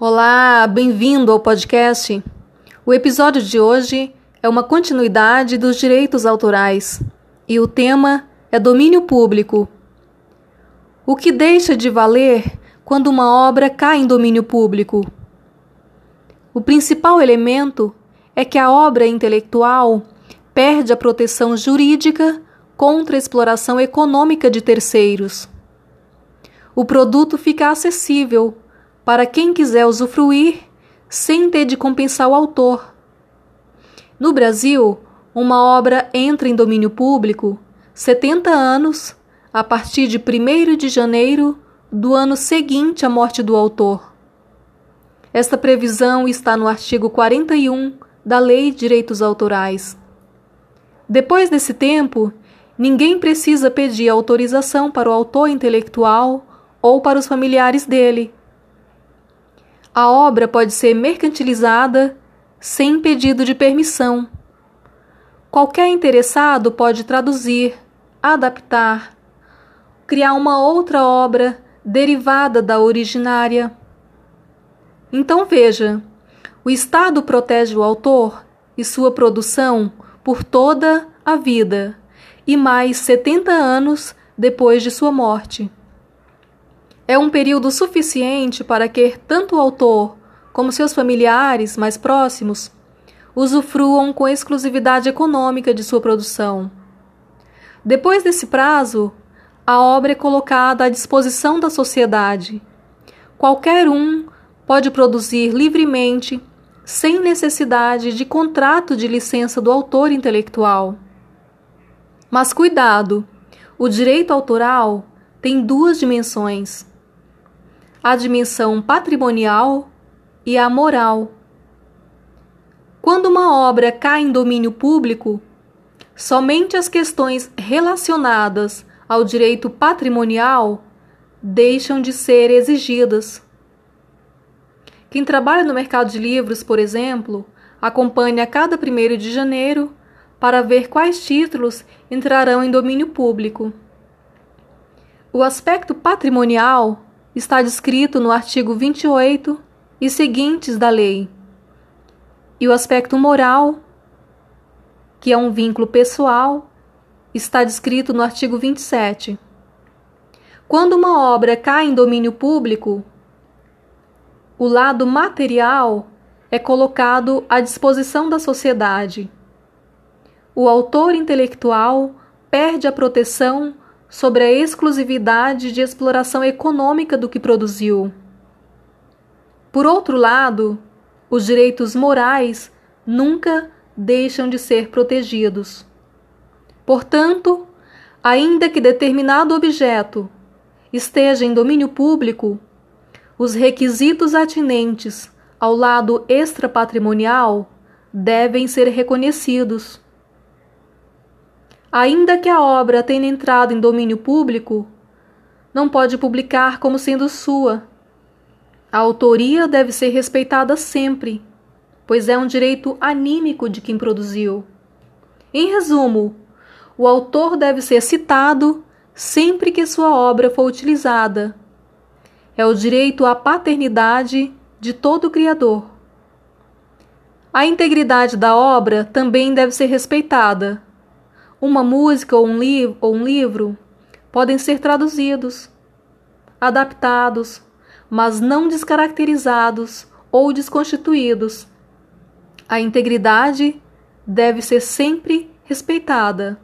Olá, bem-vindo ao podcast. O episódio de hoje é uma continuidade dos direitos autorais e o tema é domínio público. O que deixa de valer quando uma obra cai em domínio público? O principal elemento é que a obra intelectual perde a proteção jurídica contra a exploração econômica de terceiros. O produto fica acessível para quem quiser usufruir sem ter de compensar o autor. No Brasil, uma obra entra em domínio público 70 anos a partir de 1 de janeiro do ano seguinte à morte do autor. Esta previsão está no artigo 41 da Lei de Direitos Autorais. Depois desse tempo, ninguém precisa pedir autorização para o autor intelectual ou para os familiares dele a obra pode ser mercantilizada sem pedido de permissão. Qualquer interessado pode traduzir, adaptar, criar uma outra obra derivada da originária. Então veja: o Estado protege o autor e sua produção por toda a vida e mais 70 anos depois de sua morte é um período suficiente para que tanto o autor como seus familiares mais próximos usufruam com exclusividade econômica de sua produção. Depois desse prazo, a obra é colocada à disposição da sociedade. Qualquer um pode produzir livremente, sem necessidade de contrato de licença do autor intelectual. Mas cuidado! O direito autoral tem duas dimensões a dimensão patrimonial e a moral. Quando uma obra cai em domínio público, somente as questões relacionadas ao direito patrimonial deixam de ser exigidas. Quem trabalha no mercado de livros, por exemplo, acompanha a cada 1 de janeiro para ver quais títulos entrarão em domínio público. O aspecto patrimonial está descrito no artigo 28 e seguintes da lei. E o aspecto moral, que é um vínculo pessoal, está descrito no artigo 27. Quando uma obra cai em domínio público, o lado material é colocado à disposição da sociedade. O autor intelectual perde a proteção sobre a exclusividade de exploração econômica do que produziu. Por outro lado, os direitos morais nunca deixam de ser protegidos. Portanto, ainda que determinado objeto esteja em domínio público, os requisitos atinentes ao lado extrapatrimonial devem ser reconhecidos ainda que a obra tenha entrado em domínio público, não pode publicar como sendo sua. A autoria deve ser respeitada sempre, pois é um direito anímico de quem produziu. Em resumo, o autor deve ser citado sempre que sua obra for utilizada. É o direito à paternidade de todo criador. A integridade da obra também deve ser respeitada uma música ou um, li ou um livro podem ser traduzidos, adaptados, mas não descaracterizados ou desconstituídos. A integridade deve ser sempre respeitada.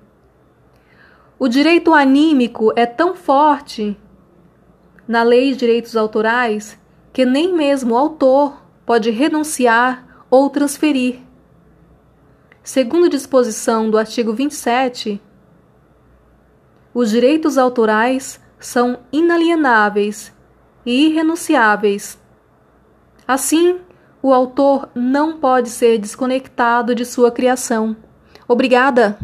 O direito anímico é tão forte na Lei de Direitos Autorais que nem mesmo o autor pode renunciar ou transferir. Segundo disposição do artigo 27, os direitos autorais são inalienáveis e irrenunciáveis. Assim, o autor não pode ser desconectado de sua criação. Obrigada!